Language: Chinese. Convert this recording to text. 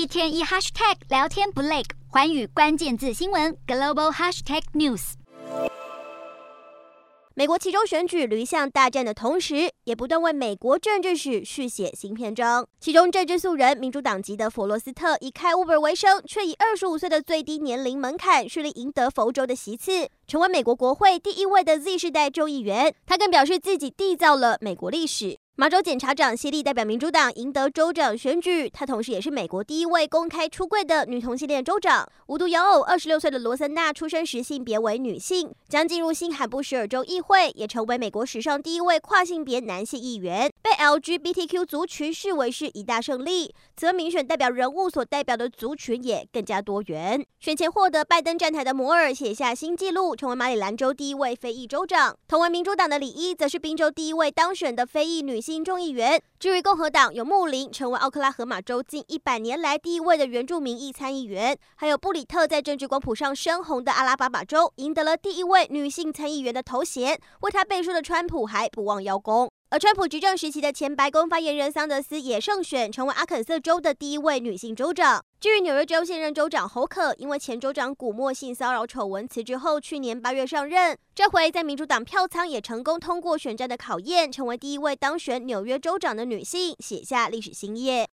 一天一 hashtag 聊天不累，环宇关键字新闻 global hashtag news。美国其中选举驴象大战的同时，也不断为美国政治史续写新篇章。其中政治素人、民主党籍的佛罗斯特以开 Uber 为生，却以二十五岁的最低年龄门槛顺利赢得佛州的席次，成为美国国会第一位的 Z 世代众议员。他更表示自己缔造了美国历史。马州检察长谢利代表民主党赢得州长选举，她同时也是美国第一位公开出柜的女同性恋州长。无独有偶，二十六岁的罗森纳出生时性别为女性，将进入新罕布什尔州议会，也成为美国史上第一位跨性别男性议员，被 LGBTQ 族群视为是一大胜利。则民选代表人物所代表的族群也更加多元。选前获得拜登站台的摩尔写下新纪录，成为马里兰州第一位非裔州长。同为民主党的李伊，则是宾州第一位当选的非裔女性。新众议员。至于共和党，有穆林成为奥克拉荷马州近一百年来第一位的原住民裔参议员，还有布里特在政治光谱上深红的阿拉巴马州赢得了第一位女性参议员的头衔，为他背书的川普还不忘邀功。而川普执政时期的前白宫发言人桑德斯也胜选，成为阿肯色州的第一位女性州长。至于纽约州现任州长侯可，因为前州长古默性骚扰丑闻辞职后，去年八月上任，这回在民主党票仓也成功通过选战的考验，成为第一位当选纽约州长的女性，写下历史新页。